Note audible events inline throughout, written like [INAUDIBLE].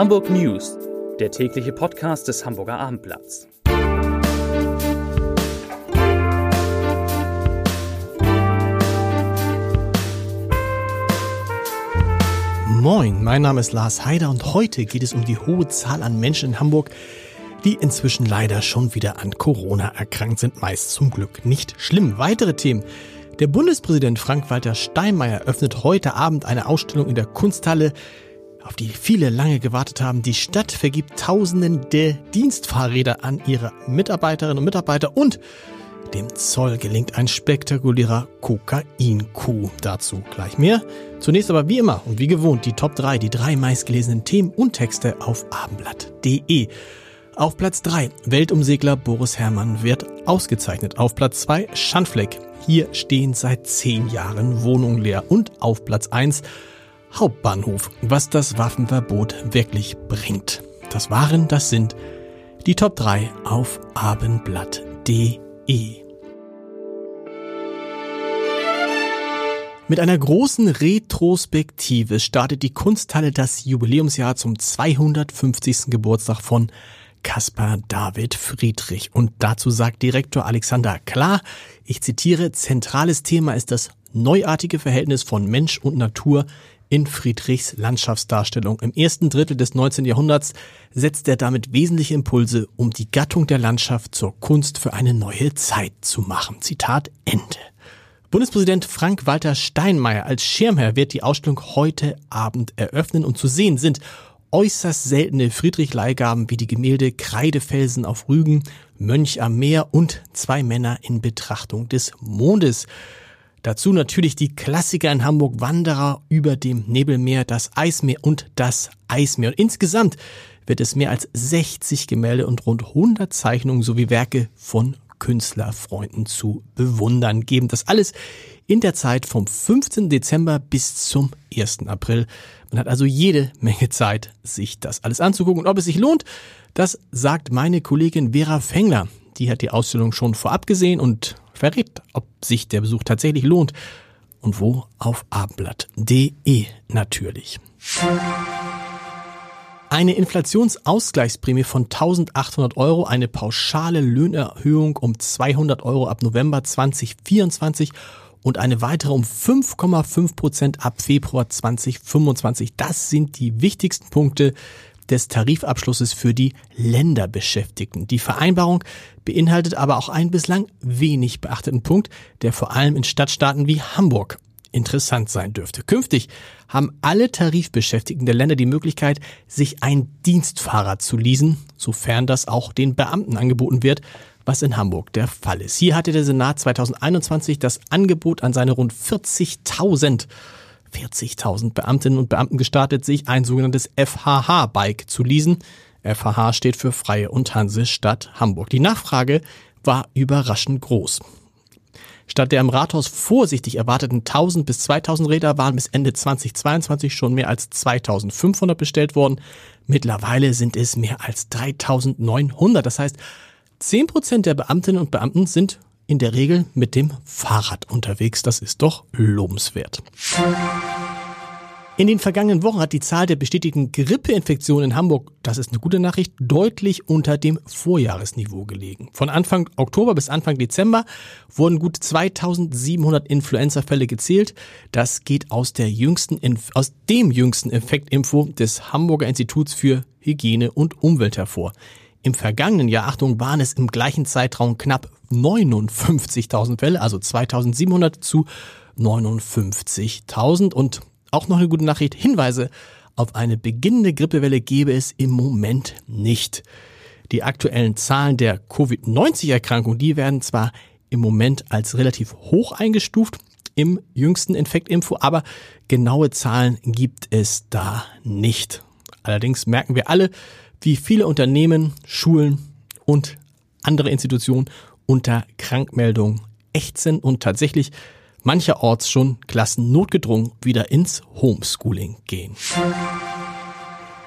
Hamburg News, der tägliche Podcast des Hamburger Abendblatts. Moin, mein Name ist Lars Heider und heute geht es um die hohe Zahl an Menschen in Hamburg, die inzwischen leider schon wieder an Corona erkrankt sind, meist zum Glück nicht schlimm. Weitere Themen. Der Bundespräsident Frank-Walter Steinmeier öffnet heute Abend eine Ausstellung in der Kunsthalle, auf die viele lange gewartet haben. Die Stadt vergibt Tausenden der Dienstfahrräder an ihre Mitarbeiterinnen und Mitarbeiter und dem Zoll gelingt ein spektakulärer Kokain-Coup. Dazu gleich mehr. Zunächst aber wie immer und wie gewohnt die Top 3, die drei meistgelesenen Themen und Texte auf abendblatt.de. Auf Platz 3 Weltumsegler Boris Herrmann wird ausgezeichnet. Auf Platz 2 Schandfleck hier stehen seit zehn Jahren Wohnungen leer. Und auf Platz 1 Hauptbahnhof, was das Waffenverbot wirklich bringt. Das waren, das sind die Top 3 auf abendblatt.de. Mit einer großen Retrospektive startet die Kunsthalle das Jubiläumsjahr zum 250. Geburtstag von Caspar David Friedrich. Und dazu sagt Direktor Alexander Klar, ich zitiere, zentrales Thema ist das neuartige Verhältnis von Mensch und Natur in Friedrichs Landschaftsdarstellung. Im ersten Drittel des 19. Jahrhunderts setzt er damit wesentliche Impulse, um die Gattung der Landschaft zur Kunst für eine neue Zeit zu machen. Zitat Ende. Bundespräsident Frank-Walter Steinmeier als Schirmherr wird die Ausstellung heute Abend eröffnen und zu sehen sind äußerst seltene Friedrich-Leihgaben wie die Gemälde Kreidefelsen auf Rügen, Mönch am Meer und zwei Männer in Betrachtung des Mondes. Dazu natürlich die Klassiker in Hamburg Wanderer über dem Nebelmeer, das Eismeer und das Eismeer. Und insgesamt wird es mehr als 60 Gemälde und rund 100 Zeichnungen sowie Werke von Künstlerfreunden zu bewundern geben. Das alles in der Zeit vom 15. Dezember bis zum 1. April. Man hat also jede Menge Zeit, sich das alles anzugucken. Und ob es sich lohnt, das sagt meine Kollegin Vera Fengler. Die hat die Ausstellung schon vorab gesehen und verrät, ob sich der Besuch tatsächlich lohnt. Und wo? Auf abendblatt.de natürlich. Eine Inflationsausgleichsprämie von 1800 Euro, eine pauschale Löhnerhöhung um 200 Euro ab November 2024 und eine weitere um 5,5 Prozent ab Februar 2025. Das sind die wichtigsten Punkte des Tarifabschlusses für die Länderbeschäftigten. Die Vereinbarung beinhaltet aber auch einen bislang wenig beachteten Punkt, der vor allem in Stadtstaaten wie Hamburg interessant sein dürfte. Künftig haben alle Tarifbeschäftigten der Länder die Möglichkeit, sich ein Dienstfahrrad zu leasen, sofern das auch den Beamten angeboten wird, was in Hamburg der Fall ist. Hier hatte der Senat 2021 das Angebot an seine rund 40.000 40.000 Beamtinnen und Beamten gestartet, sich ein sogenanntes FHH-Bike zu leasen. FHH steht für Freie und Hansestadt Hamburg. Die Nachfrage war überraschend groß. Statt der im Rathaus vorsichtig erwarteten 1000 bis 2000 Räder waren bis Ende 2022 schon mehr als 2500 bestellt worden. Mittlerweile sind es mehr als 3900. Das heißt, 10 Prozent der Beamtinnen und Beamten sind in der Regel mit dem Fahrrad unterwegs. Das ist doch lobenswert. In den vergangenen Wochen hat die Zahl der bestätigten Grippeinfektionen in Hamburg, das ist eine gute Nachricht, deutlich unter dem Vorjahresniveau gelegen. Von Anfang Oktober bis Anfang Dezember wurden gut 2700 Influenza-Fälle gezählt. Das geht aus, der jüngsten, aus dem jüngsten Effektinfo des Hamburger Instituts für Hygiene und Umwelt hervor. Im vergangenen Jahr, Achtung, waren es im gleichen Zeitraum knapp 59.000 Fälle, also 2.700 zu 59.000. Und auch noch eine gute Nachricht, Hinweise auf eine beginnende Grippewelle gebe es im Moment nicht. Die aktuellen Zahlen der Covid-19-Erkrankung, die werden zwar im Moment als relativ hoch eingestuft im jüngsten Infektinfo, aber genaue Zahlen gibt es da nicht. Allerdings merken wir alle, wie viele Unternehmen, Schulen und andere Institutionen unter Krankmeldung ächzen und tatsächlich mancherorts schon Klassen notgedrungen wieder ins Homeschooling gehen.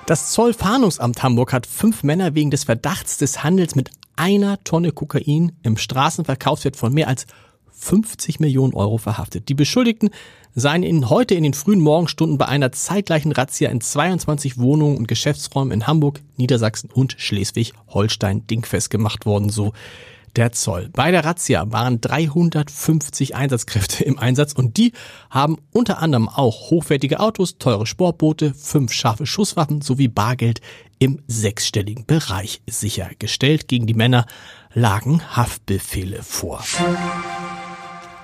Das Zollfahndungsamt Hamburg hat fünf Männer wegen des Verdachts des Handels mit einer Tonne Kokain im Straßenverkaufswert von mehr als 50 Millionen Euro verhaftet. Die Beschuldigten seien in, heute in den frühen Morgenstunden bei einer zeitgleichen Razzia in 22 Wohnungen und Geschäftsräumen in Hamburg, Niedersachsen und Schleswig-Holstein dingfest gemacht worden, so der Zoll. Bei der Razzia waren 350 Einsatzkräfte im Einsatz und die haben unter anderem auch hochwertige Autos, teure Sportboote, fünf scharfe Schusswaffen sowie Bargeld im sechsstelligen Bereich sichergestellt. Gegen die Männer lagen Haftbefehle vor.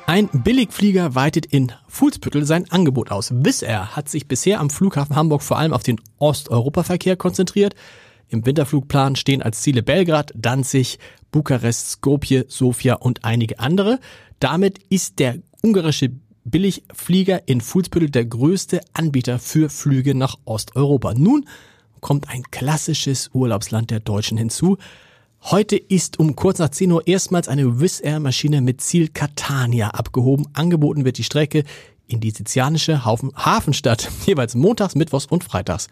Ein Billigflieger weitet in Fuhlsbüttel sein Angebot aus. Wizz Air hat sich bisher am Flughafen Hamburg vor allem auf den Osteuropaverkehr konzentriert. Im Winterflugplan stehen als Ziele Belgrad, Danzig, Bukarest, Skopje, Sofia und einige andere. Damit ist der ungarische Billigflieger in Fuhlsbüttel der größte Anbieter für Flüge nach Osteuropa. Nun kommt ein klassisches Urlaubsland der Deutschen hinzu. Heute ist um kurz nach 10 Uhr erstmals eine Wizz Air Maschine mit Ziel Catania abgehoben. Angeboten wird die Strecke in die sizilianische Hafenstadt, [LAUGHS] jeweils montags, mittwochs und freitags,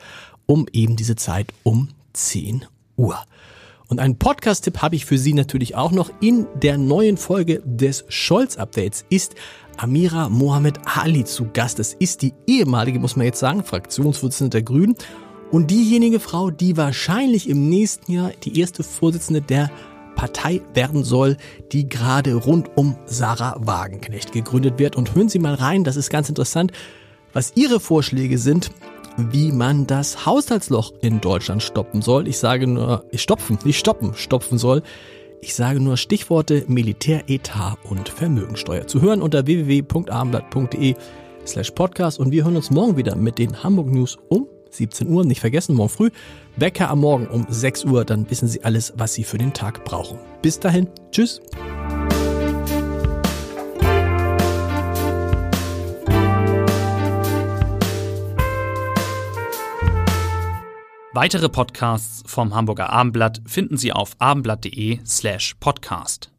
um eben diese Zeit um 10 Uhr. Und einen Podcast-Tipp habe ich für Sie natürlich auch noch. In der neuen Folge des Scholz-Updates ist Amira Mohamed Ali zu Gast. Das ist die ehemalige, muss man jetzt sagen, Fraktionsvorsitzende der Grünen und diejenige Frau, die wahrscheinlich im nächsten Jahr die erste Vorsitzende der Partei werden soll, die gerade rund um Sarah Wagenknecht gegründet wird. Und hören Sie mal rein, das ist ganz interessant, was Ihre Vorschläge sind, wie man das Haushaltsloch in Deutschland stoppen soll. Ich sage nur, stopfen, nicht stoppen, stopfen soll. Ich sage nur Stichworte Militäretat und Vermögensteuer. Zu hören unter www.abendblatt.de slash podcast und wir hören uns morgen wieder mit den Hamburg News um 17 Uhr. Nicht vergessen, morgen früh Wecker am Morgen um 6 Uhr, dann wissen Sie alles, was Sie für den Tag brauchen. Bis dahin, tschüss. Weitere Podcasts vom Hamburger Abendblatt finden Sie auf abendblatt.de slash podcast.